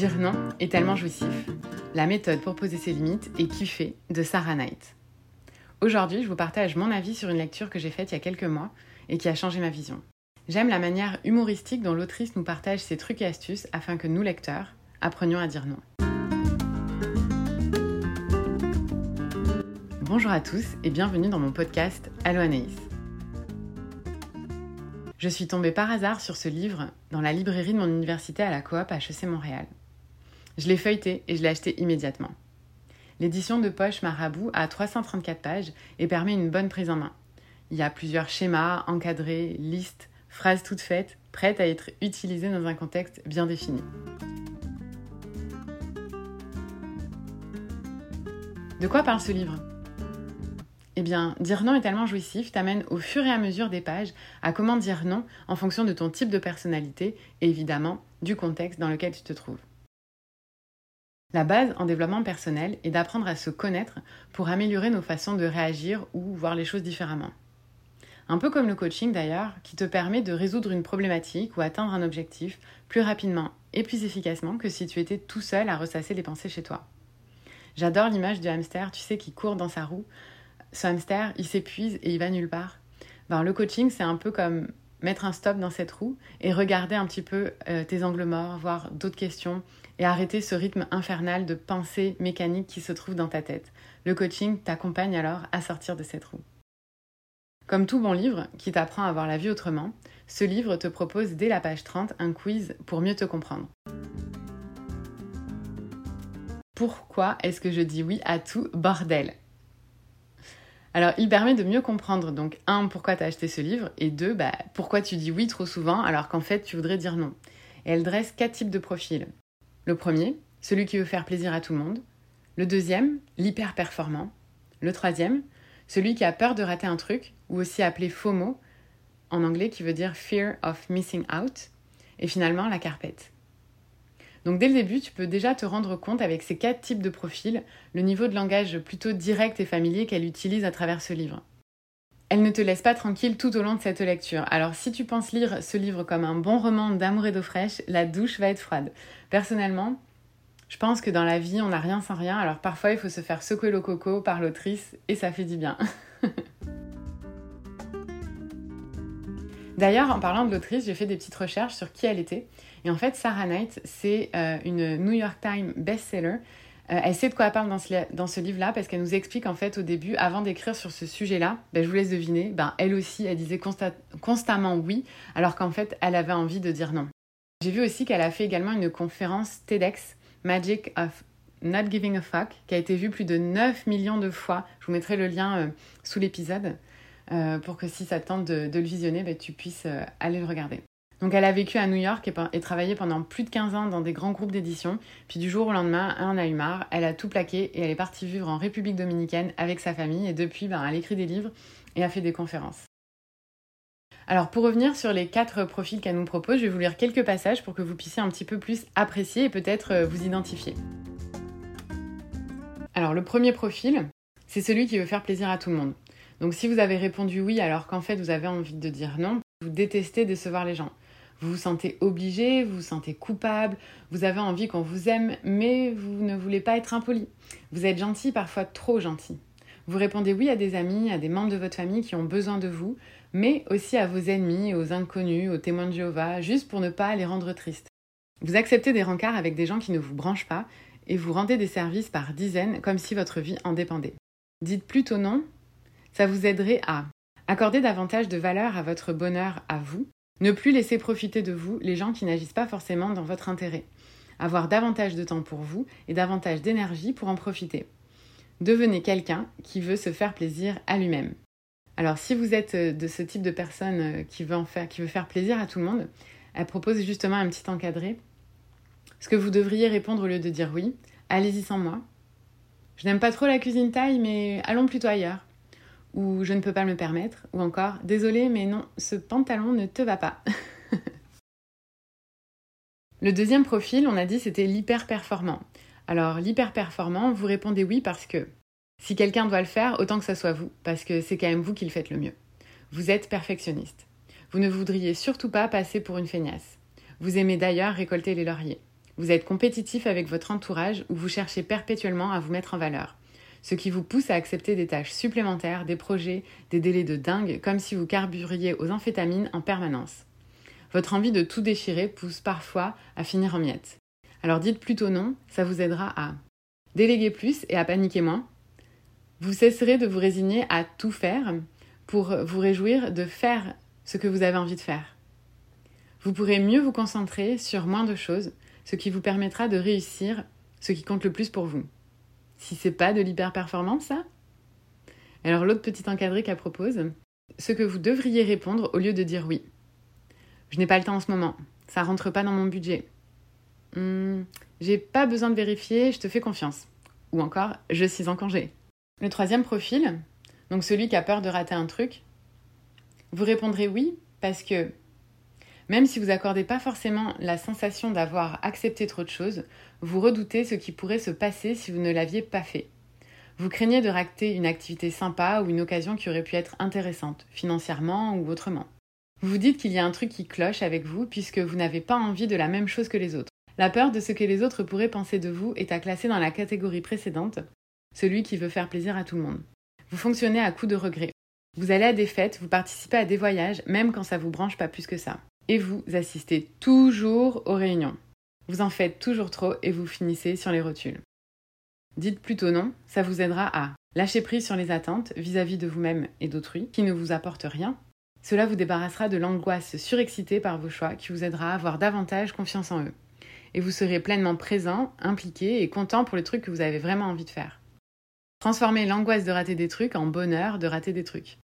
Dire non est tellement jouissif. La méthode pour poser ses limites est kiffée de Sarah Knight. Aujourd'hui, je vous partage mon avis sur une lecture que j'ai faite il y a quelques mois et qui a changé ma vision. J'aime la manière humoristique dont l'autrice nous partage ses trucs et astuces afin que nous, lecteurs, apprenions à dire non. Bonjour à tous et bienvenue dans mon podcast Allo Anaïs. Je suis tombée par hasard sur ce livre dans la librairie de mon université à la coop HEC Montréal. Je l'ai feuilleté et je l'ai acheté immédiatement. L'édition de poche Marabout a 334 pages et permet une bonne prise en main. Il y a plusieurs schémas, encadrés, listes, phrases toutes faites, prêtes à être utilisées dans un contexte bien défini. De quoi parle ce livre? Eh bien, dire non est tellement jouissif, t'amène au fur et à mesure des pages à comment dire non en fonction de ton type de personnalité et évidemment du contexte dans lequel tu te trouves. La base en développement personnel est d'apprendre à se connaître pour améliorer nos façons de réagir ou voir les choses différemment. Un peu comme le coaching d'ailleurs, qui te permet de résoudre une problématique ou atteindre un objectif plus rapidement et plus efficacement que si tu étais tout seul à ressasser les pensées chez toi. J'adore l'image du hamster, tu sais, qui court dans sa roue ce hamster, il s'épuise et il va nulle part. Ben, le coaching, c'est un peu comme mettre un stop dans cette roue et regarder un petit peu euh, tes angles morts, voir d'autres questions et arrêter ce rythme infernal de pensée mécanique qui se trouve dans ta tête. Le coaching t'accompagne alors à sortir de cette roue. Comme tout bon livre qui t'apprend à voir la vie autrement, ce livre te propose dès la page 30 un quiz pour mieux te comprendre. Pourquoi est-ce que je dis oui à tout bordel? Alors, il permet de mieux comprendre, donc, un, pourquoi tu as acheté ce livre, et deux, bah, pourquoi tu dis oui trop souvent alors qu'en fait, tu voudrais dire non? Et elle dresse quatre types de profils. Le premier, celui qui veut faire plaisir à tout le monde. Le deuxième, l'hyper performant. Le troisième, celui qui a peur de rater un truc, ou aussi appelé FOMO, en anglais qui veut dire Fear of Missing Out. Et finalement, la carpette. Donc dès le début, tu peux déjà te rendre compte avec ces quatre types de profils le niveau de langage plutôt direct et familier qu'elle utilise à travers ce livre. Elle ne te laisse pas tranquille tout au long de cette lecture. Alors si tu penses lire ce livre comme un bon roman d'amour et d'eau fraîche, la douche va être froide. Personnellement, je pense que dans la vie, on n'a rien sans rien, alors parfois il faut se faire secouer le coco par l'autrice et ça fait du bien. D'ailleurs, en parlant de l'autrice, j'ai fait des petites recherches sur qui elle était. Et en fait, Sarah Knight, c'est euh, une New York Times bestseller. Euh, elle sait de quoi elle parle dans ce, livre-là parce qu'elle nous explique en fait au début, avant d'écrire sur ce sujet-là, ben, je vous laisse deviner, ben, elle aussi, elle disait constamment oui, alors qu'en fait, elle avait envie de dire non. J'ai vu aussi qu'elle a fait également une conférence TEDx, Magic of Not Giving a Fuck, qui a été vue plus de 9 millions de fois. Je vous mettrai le lien euh, sous l'épisode. Euh, pour que si ça tente de, le visionner, bah, tu puisses aller le regarder. Donc elle a vécu à New York et, travaillé pendant plus de 15 ans dans des grands groupes d'édition. Puis du jour au lendemain, elle en a eu marre, elle a tout plaqué et elle est partie vivre en République dominicaine avec sa famille. Et depuis, ben, elle écrit des livres et a fait des conférences. Alors pour revenir sur les quatre profils qu'elle nous propose, je vais vous lire quelques passages pour que vous puissiez un petit peu plus apprécier et peut-être euh, vous identifier. Alors le premier profil, c'est celui qui veut faire plaisir à tout le monde. Donc si vous avez répondu oui alors qu'en fait vous avez envie de dire non, vous détestez décevoir les gens. Vous vous sentez obligé, vous vous sentez coupable, vous avez envie qu'on vous aime, mais vous ne voulez pas être impoli. Vous êtes gentil, parfois trop gentil. Vous répondez oui à des amis, à des membres de votre famille qui ont besoin de vous, mais aussi à vos ennemis, aux inconnus, aux témoins de Jéhovah, juste pour ne pas les rendre tristes. Vous acceptez des rencarts avec des gens qui ne vous branchent pas et vous rendez des services par dizaines comme si votre vie en dépendait. Dites plutôt non ça vous aiderait à accorder davantage de valeur à votre bonheur à vous, ne plus laisser profiter de vous les gens qui n'agissent pas forcément dans votre intérêt, avoir davantage de temps pour vous et davantage d'énergie pour en profiter. Devenez quelqu'un qui veut se faire plaisir à lui-même. Alors si vous êtes euh, de ce type de personne euh, qui veut, faire, plaisir à tout le monde, elle propose justement un petit encadré. Ce que vous devriez répondre au lieu de dire oui, allez-y sans moi. Je n'aime pas trop la cuisine taille, mais allons plutôt ailleurs ou je ne peux pas me permettre, ou encore désolé mais non, ce pantalon ne te va pas. le deuxième profil, on a dit c'était l'hyper performant. Alors l'hyper performant, vous répondez oui parce que si quelqu'un doit le faire, autant que ça soit vous, parce que c'est quand même vous qui le faites le mieux. Vous êtes perfectionniste. Vous ne voudriez surtout pas passer pour une feignasse. Vous aimez d'ailleurs récolter les lauriers. Vous êtes compétitif avec votre entourage ou vous cherchez perpétuellement à vous mettre en valeur. Ce qui vous pousse à accepter des tâches supplémentaires, des projets, des délais de dingue, comme si vous carburiez aux amphétamines en permanence. Votre envie de tout déchirer pousse parfois à finir en miettes. Alors dites plutôt non, ça vous aidera à déléguer plus et à paniquer moins. Vous cesserez de vous résigner à tout faire pour vous réjouir de faire ce que vous avez envie de faire. Vous pourrez mieux vous concentrer sur moins de choses, ce qui vous permettra de réussir ce qui compte le plus pour vous. Si c'est pas de l'hyper-performance, ça? Alors l'autre petit encadré qu'elle propose, ce que vous devriez répondre au lieu de dire oui. Je n'ai pas le temps en ce moment, ça rentre pas dans mon budget. Hmm, j'ai pas besoin de vérifier, je te fais confiance. Ou encore, je suis en congé. Le troisième profil, donc celui qui a peur de rater un truc, vous répondrez oui parce que même si vous n'accordez pas forcément la sensation d'avoir accepté trop de choses, vous redoutez ce qui pourrait se passer si vous ne l'aviez pas fait. Vous craignez de rater une activité sympa ou une occasion qui aurait pu être intéressante, financièrement ou autrement. Vous vous dites qu'il y a un truc qui cloche avec vous puisque vous n'avez pas envie de la même chose que les autres. La peur de ce que les autres pourraient penser de vous est à classer dans la catégorie précédente, celui qui veut faire plaisir à tout le monde. Vous fonctionnez à coup de regret. Vous allez à des fêtes, vous participez à des voyages, même quand ça vous branche pas plus que ça. Et vous assistez toujours aux réunions. Vous en faites toujours trop et vous finissez sur les rotules. Dites plutôt non, ça vous aidera à lâcher prise sur les attentes vis-à-vis de vous-même et d'autrui qui ne vous apportent rien. Cela vous débarrassera de l'angoisse surexcitée par vos choix qui vous aidera à avoir davantage confiance en eux. Et vous serez pleinement présent, impliqué et content pour les trucs que vous avez vraiment envie de faire. Transformez l'angoisse de rater des trucs en bonheur de rater des trucs.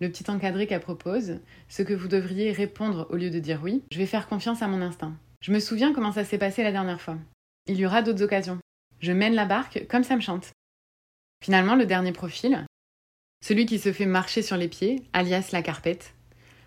Le petit encadré qu'elle propose, ce que vous devriez répondre au lieu de dire oui, je vais faire confiance à mon instinct. Je me souviens comment ça s'est passé la dernière fois. Il y aura d'autres occasions. Je mène la barque comme ça me chante. Finalement, le dernier profil, celui qui se fait marcher sur les pieds, alias la carpette.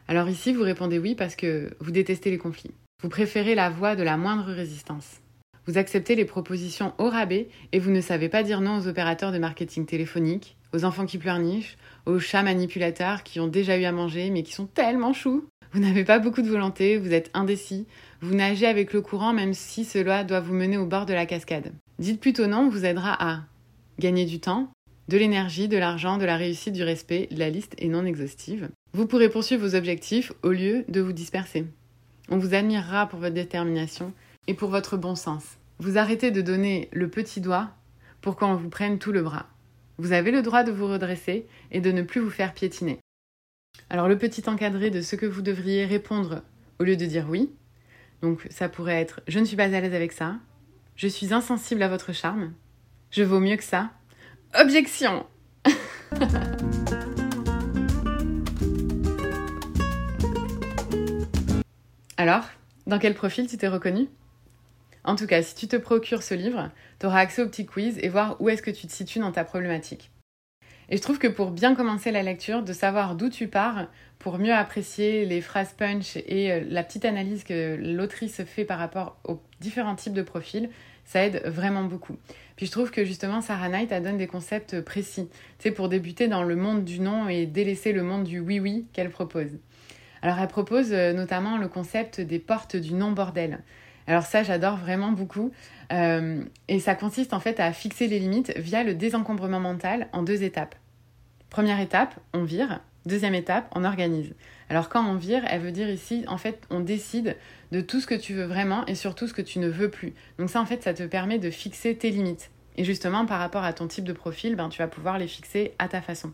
Alors ici, vous répondez oui parce que vous détestez les conflits. Vous préférez la voie de la moindre résistance. Vous acceptez les propositions au rabais et vous ne savez pas dire non aux opérateurs de marketing téléphonique, aux enfants qui pleurnichent, aux chats manipulateurs qui ont déjà eu à manger mais qui sont tellement choux. Vous n'avez pas beaucoup de volonté, vous êtes indécis, vous nagez avec le courant même si cela doit vous mener au bord de la cascade. Dites plutôt non vous aidera à gagner du temps, de l'énergie, de l'argent, de la réussite, du respect, la liste est non exhaustive. Vous pourrez poursuivre vos objectifs au lieu de vous disperser. On vous admirera pour votre détermination et pour votre bon sens. Vous arrêtez de donner le petit doigt pour qu'on vous prenne tout le bras. Vous avez le droit de vous redresser et de ne plus vous faire piétiner. Alors le petit encadré de ce que vous devriez répondre au lieu de dire oui. Donc ça pourrait être je ne suis pas à l'aise avec ça, je suis insensible à votre charme, je vaux mieux que ça. Objection Alors, dans quel profil tu t'es reconnu? En tout cas, si tu te procures ce livre, tu auras accès au petit quiz et voir où est-ce que tu te situes dans ta problématique. Et je trouve que pour bien commencer la lecture, de savoir d'où tu pars, pour mieux apprécier les phrases punch et euh, la petite analyse que l'autrice fait par rapport aux différents types de profils, ça aide vraiment beaucoup. Puis je trouve que justement Sarah Knight elle donne des concepts précis, tu sais, pour débuter dans le monde du non et délaisser le monde du oui-oui qu'elle propose. Alors elle propose euh, notamment le concept des portes du non-bordel. Alors ça, j'adore vraiment beaucoup. Euh, et ça consiste en fait à fixer les limites via le désencombrement mental en deux étapes. Première étape, on vire. Deuxième étape, on organise. Alors quand on vire, elle veut dire ici, en fait, on décide de tout ce que tu veux vraiment et surtout ce que tu ne veux plus. Donc ça, en fait, ça te permet de fixer tes limites. Et justement, par rapport à ton type de profil, ben, tu vas pouvoir les fixer à ta façon.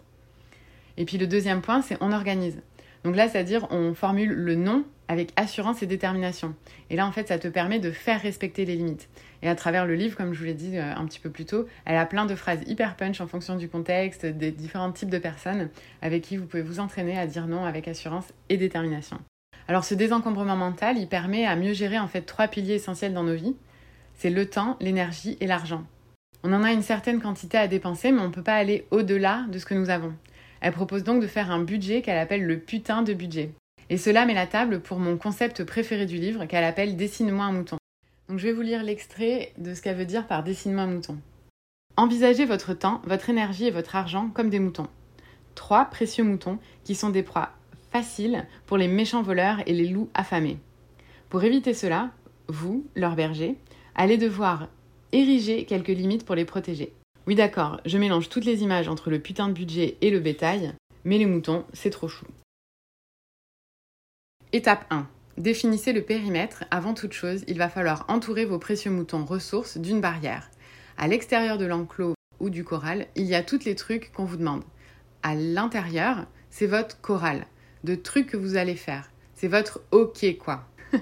Et puis le deuxième point, c'est on organise. Donc là, c'est-à-dire on formule le non avec assurance et détermination. Et là, en fait, ça te permet de faire respecter les limites. Et à travers le livre, comme je vous l'ai dit euh, un petit peu plus tôt, elle a plein de phrases hyper punch en fonction du contexte, des différents types de personnes avec qui vous pouvez vous entraîner à dire non avec assurance et détermination. Alors ce désencombrement mental, il permet à mieux gérer en fait trois piliers essentiels dans nos vies. C'est le temps, l'énergie et l'argent. On en a une certaine quantité à dépenser, mais on ne peut pas aller au-delà de ce que nous avons. Elle propose donc de faire un budget qu'elle appelle le putain de budget. Et cela met la table pour mon concept préféré du livre qu'elle appelle Dessine-moi un mouton. Donc je vais vous lire l'extrait de ce qu'elle veut dire par Dessine-moi un mouton. Envisagez votre temps, votre énergie et votre argent comme des moutons. Trois précieux moutons qui sont des proies faciles pour les méchants voleurs et les loups affamés. Pour éviter cela, vous, leur berger, allez devoir ériger quelques limites pour les protéger. Oui d'accord, je mélange toutes les images entre le putain de budget et le bétail, mais les moutons, c'est trop chou. Étape 1. Définissez le périmètre. Avant toute chose, il va falloir entourer vos précieux moutons ressources d'une barrière. À l'extérieur de l'enclos ou du corral, il y a tous les trucs qu'on vous demande. À l'intérieur, c'est votre corral, de trucs que vous allez faire. C'est votre OK quoi.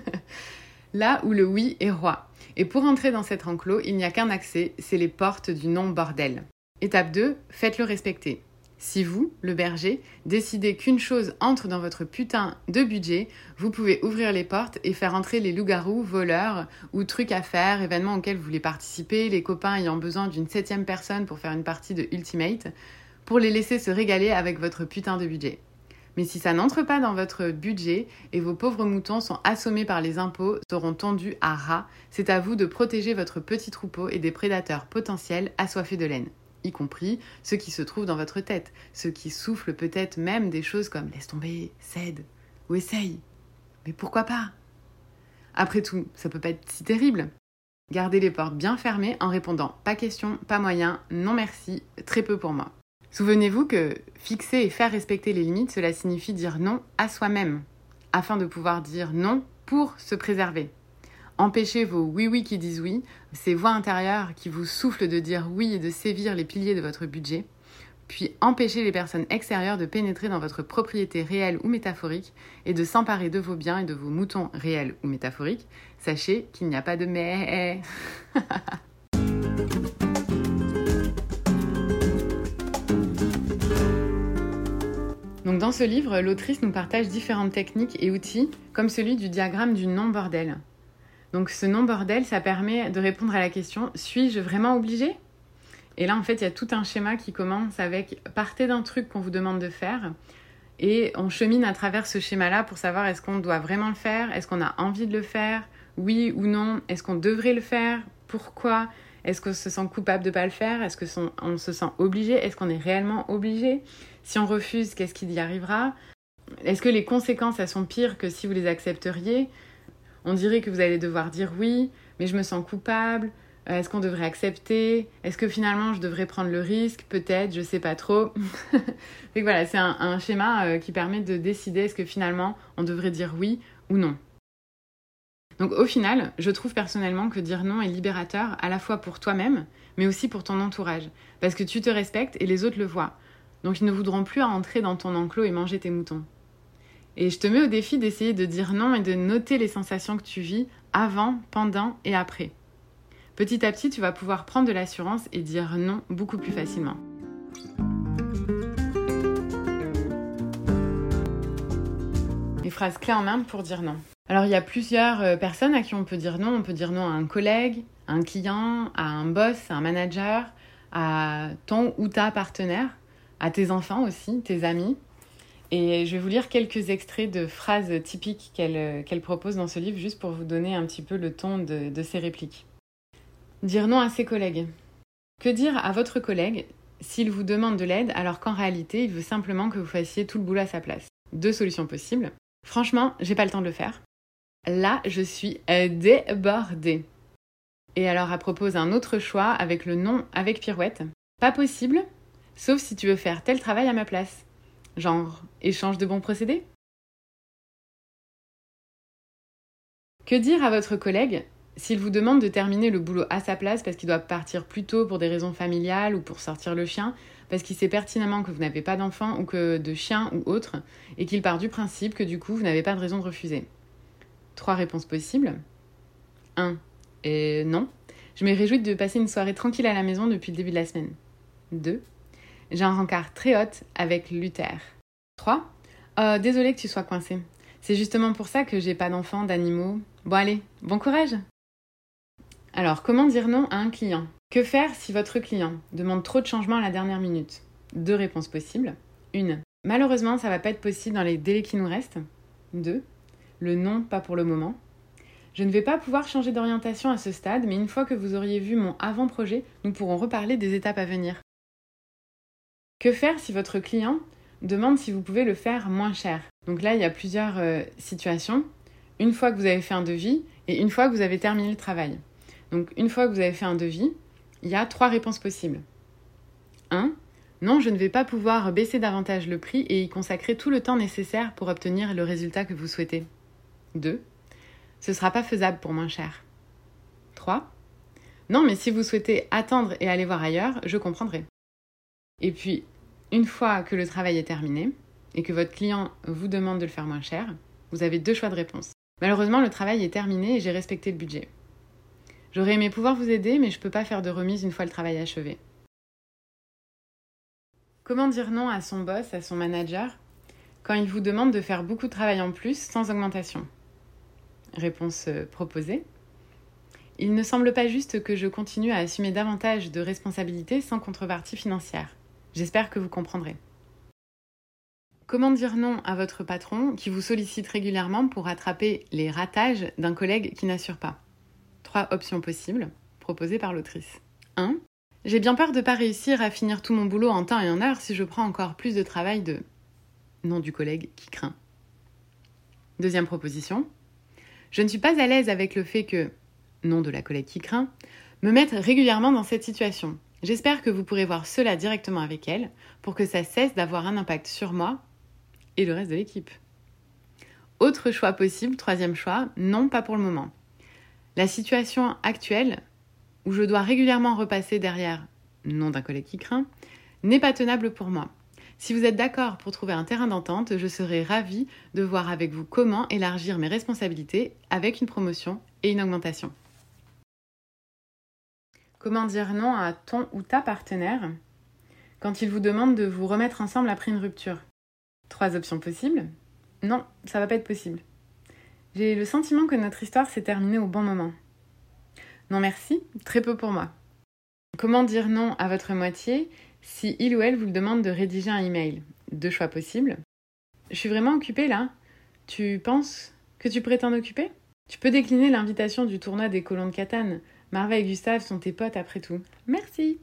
Là où le oui est roi. Et pour entrer dans cet enclos, il n'y a qu'un accès, c'est les portes du non-bordel. Étape 2, faites-le respecter. Si vous, le berger, décidez qu'une chose entre dans votre putain de budget, vous pouvez ouvrir les portes et faire entrer les loups-garous, voleurs ou trucs à faire, événements auxquels vous voulez participer, les copains ayant besoin d'une septième personne pour faire une partie de Ultimate, pour les laisser se régaler avec votre putain de budget. Mais si ça n'entre pas dans votre budget et vos pauvres moutons sont assommés par les impôts, seront tondus à ras, c'est à vous de protéger votre petit troupeau et des prédateurs potentiels assoiffés de laine y compris ceux qui se trouvent dans votre tête, ceux qui soufflent peut-être même des choses comme laisse tomber, cède ou essaye. Mais pourquoi pas? Après tout, ça peut pas être si terrible. Gardez les portes bien fermées en répondant pas question, pas moyen, non merci, très peu pour moi. Souvenez-vous que fixer et faire respecter les limites, cela signifie dire non à soi-même, afin de pouvoir dire non pour se préserver. Empêchez vos oui-oui qui disent oui, ces voix intérieures qui vous soufflent de dire oui et de sévir les piliers de votre budget. Puis empêchez les personnes extérieures de pénétrer dans votre propriété réelle ou métaphorique et de s'emparer de vos biens et de vos moutons réels ou métaphoriques. Sachez qu'il n'y a pas de mais. Dans ce livre, l'autrice nous partage différentes techniques et outils, comme celui du diagramme du non-bordel. Donc ce non-bordel, ça permet de répondre à la question suis-je vraiment obligé? Et là, en fait, il y a tout un schéma qui commence avec partez d'un truc qu'on vous demande de faire et on chemine à travers ce schéma-là pour savoir est-ce qu'on doit vraiment le faire, est-ce qu'on a envie de le faire, oui ou non, est-ce qu'on devrait le faire, pourquoi, est-ce qu'on se sent coupable de ne pas le faire, est-ce qu'on se sent obligé, est-ce qu'on est réellement obligé, si on refuse, qu'est-ce qui y arrivera, est-ce que les conséquences elles sont pires que si vous les accepteriez? On dirait que vous allez devoir dire oui, mais je me sens coupable. Euh, est-ce qu'on devrait accepter? Est-ce que finalement je devrais prendre le risque? Peut-être, je sais pas trop. Donc voilà, c'est un, schéma euh, qui permet de décider est-ce que finalement on devrait dire oui ou non. Donc au final, je trouve personnellement que dire non est libérateur à la fois pour toi-même, mais aussi pour ton entourage, parce que tu te respectes et les autres le voient. Donc ils ne voudront plus entrer dans ton enclos et manger tes moutons. Et je te mets au défi d'essayer de dire non et de noter les sensations que tu vis avant, pendant et après. Petit à petit, tu vas pouvoir prendre de l'assurance et dire non beaucoup plus facilement. Les phrases clés en main pour dire non. Alors il y a plusieurs euh, personnes à qui on peut dire non. On peut dire non à un collègue, à un client, à un boss, à un manager, à ton ou ta partenaire, à tes enfants aussi, tes amis. Et je vais vous lire quelques extraits de phrases typiques qu'elle qu'elle propose dans ce livre, juste pour vous donner un petit peu le ton de, de ses répliques. Dire non à ses collègues. Que dire à votre collègue s'il vous demande de l'aide alors qu'en réalité il veut simplement que vous fassiez tout le boulot à sa place? Deux solutions possibles. Franchement, j'ai pas le temps de le faire. Là, je suis débordée. Et alors, elle propose un autre choix avec le non avec pirouette. Pas possible, sauf si tu veux faire tel travail à ma place. Genre, échange de bons procédés Que dire à votre collègue s'il vous demande de terminer le boulot à sa place parce qu'il doit partir plus tôt pour des raisons familiales ou pour sortir le chien, parce qu'il sait pertinemment que vous n'avez pas d'enfant ou que de chien ou autre, et qu'il part du principe que du coup vous n'avez pas de raison de refuser? Trois réponses possibles. 1. Et non. Je me réjouis de passer une soirée tranquille à la maison depuis le début de la semaine. 2. J'ai un rencard très haute avec Luther. 3. Euh, désolé que tu sois coincé. C'est justement pour ça que j'ai pas d'enfants, d'animaux. Bon allez, bon courage Alors, comment dire non à un client? Que faire si votre client demande trop de changements à la dernière minute? Deux réponses possibles. Une. Malheureusement, ça va pas être possible dans les délais qui nous restent. 2. Le non, pas pour le moment. Je ne vais pas pouvoir changer d'orientation à ce stade, mais une fois que vous auriez vu mon avant-projet, nous pourrons reparler des étapes à venir. Que faire si votre client demande si vous pouvez le faire moins cher? Donc là, il y a plusieurs euh, situations. Une fois que vous avez fait un devis et une fois que vous avez terminé le travail. Donc une fois que vous avez fait un devis, il y a trois réponses possibles. 1. Non, je ne vais pas pouvoir baisser davantage le prix et y consacrer tout le temps nécessaire pour obtenir le résultat que vous souhaitez. 2. Ce ne sera pas faisable pour moins cher. 3. Non, mais si vous souhaitez attendre et aller voir ailleurs, je comprendrai. Et puis, une fois que le travail est terminé et que votre client vous demande de le faire moins cher, vous avez deux choix de réponse. Malheureusement, le travail est terminé et j'ai respecté le budget. J'aurais aimé pouvoir vous aider, mais je ne peux pas faire de remise une fois le travail achevé. Comment dire non à son boss, à son manager, quand il vous demande de faire beaucoup de travail en plus sans augmentation? Réponse euh, proposée. Il ne semble pas juste que je continue à assumer davantage de responsabilités sans contrepartie financière. J'espère que vous comprendrez. Comment dire non à votre patron qui vous sollicite régulièrement pour rattraper les ratages d'un collègue qui n'assure pas? Trois options possibles, proposées par l'autrice. 1. J'ai bien peur de ne pas réussir à finir tout mon boulot en temps et en heure si je prends encore plus de travail de nom du collègue qui craint. Deuxième proposition. Je ne suis pas à l'aise avec le fait que, nom de la collègue qui craint, me mettre régulièrement dans cette situation. J'espère que vous pourrez voir cela directement avec elle pour que ça cesse d'avoir un impact sur moi et le reste de l'équipe. Autre choix possible, troisième choix, non pas pour le moment. La situation actuelle où je dois régulièrement repasser derrière nom d'un collègue qui craint, n'est pas tenable pour moi. Si vous êtes d'accord pour trouver un terrain d'entente, je serai ravie de voir avec vous comment élargir mes responsabilités avec une promotion et une augmentation. Comment dire non à ton ou ta partenaire quand il vous demande de vous remettre ensemble après une rupture? Trois options possibles. Non, ça va pas être possible. J'ai le sentiment que notre histoire s'est terminée au bon moment. Non merci, très peu pour moi. Comment dire non à votre moitié si il ou elle vous demande de rédiger un email Deux choix possibles. Je suis vraiment occupée là. Tu penses que tu t'en occuper? Tu peux décliner l'invitation du tournoi des colons de Catane. Marva et Gustave sont tes potes après tout. Merci.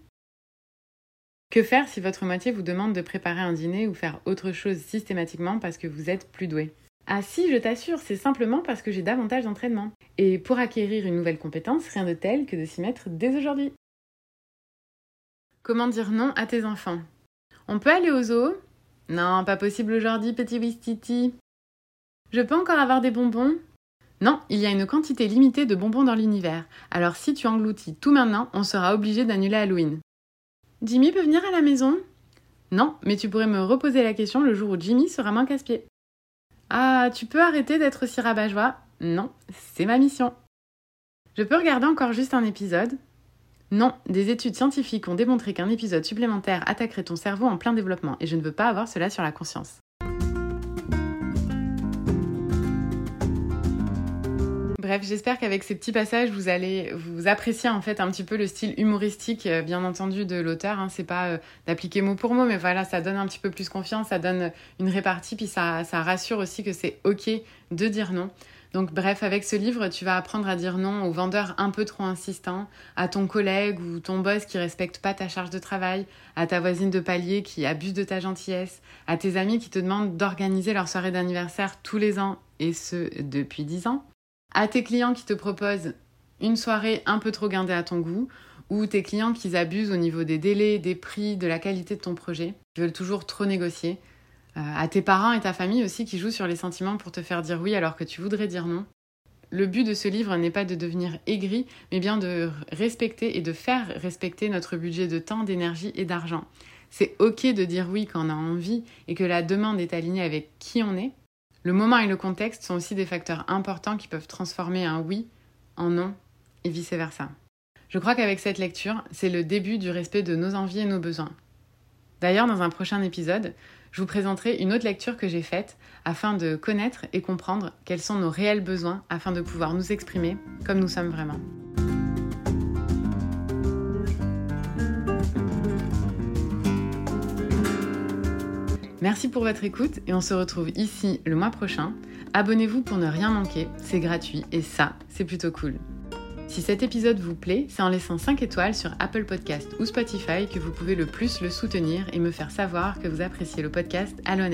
Que faire si votre moitié vous demande de préparer un dîner ou faire autre chose systématiquement parce que vous êtes plus doué ah si, je t'assure, c'est simplement parce que j'ai davantage d'entraînement. Et pour acquérir une nouvelle compétence, rien de tel que de s'y mettre dès aujourd'hui. Comment dire non à tes enfants? On peut aller au zoo? Non, pas possible aujourd'hui, petit Wistiti. Je peux encore avoir des bonbons? Non, il y a une quantité limitée de bonbons dans l'univers. Alors si tu engloutis tout maintenant, on sera obligé d'annuler Halloween. Jimmy peut venir à la maison? Non, mais tu pourrais me reposer la question le jour où Jimmy sera moins casse-pied. Ah, tu peux arrêter d'être aussi rabat-joie? Non, c'est ma mission. Je peux regarder encore juste un épisode? Non, des études scientifiques ont démontré qu'un épisode supplémentaire attaquerait ton cerveau en plein développement et je ne veux pas avoir cela sur la conscience. Bref, j'espère qu'avec ces petits passages, vous allez vous apprécier en fait un petit peu le style humoristique, euh, bien entendu, de l'auteur. Hein. C'est pas euh, d'appliquer mot pour mot, mais voilà, ça donne un petit peu plus confiance, ça donne une répartie, puis ça, ça rassure aussi que c'est ok de dire non. Donc bref, avec ce livre, tu vas apprendre à dire non aux vendeurs un peu trop insistants, à ton collègue ou ton boss qui respecte pas ta charge de travail, à ta voisine de palier qui abuse de ta gentillesse, à tes amis qui te demandent d'organiser leur soirée d'anniversaire tous les ans, et ce depuis 10 ans à tes clients qui te proposent une soirée un peu trop guindée à ton goût, ou tes clients qui abusent au niveau des délais, des prix, de la qualité de ton projet, qui veulent toujours trop négocier, à tes parents et ta famille aussi qui jouent sur les sentiments pour te faire dire oui alors que tu voudrais dire non. Le but de ce livre n'est pas de devenir aigri, mais bien de respecter et de faire respecter notre budget de temps, d'énergie et d'argent. C'est ok de dire oui quand on a envie et que la demande est alignée avec qui on est, le moment et le contexte sont aussi des facteurs importants qui peuvent transformer un oui en non et vice-versa. Je crois qu'avec cette lecture, c'est le début du respect de nos envies et nos besoins. D'ailleurs, dans un prochain épisode, je vous présenterai une autre lecture que j'ai faite afin de connaître et comprendre quels sont nos réels besoins afin de pouvoir nous exprimer comme nous sommes vraiment. Merci pour votre écoute et on se retrouve ici le mois prochain. Abonnez-vous pour ne rien manquer, c'est gratuit et ça, c'est plutôt cool. Si cet épisode vous plaît, c'est en laissant 5 étoiles sur Apple Podcast ou Spotify que vous pouvez le plus le soutenir et me faire savoir que vous appréciez le podcast Allo.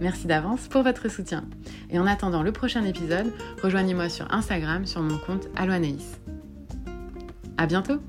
Merci d'avance pour votre soutien. Et en attendant le prochain épisode, rejoignez-moi sur Instagram sur mon compte Allo Anaïs. À bientôt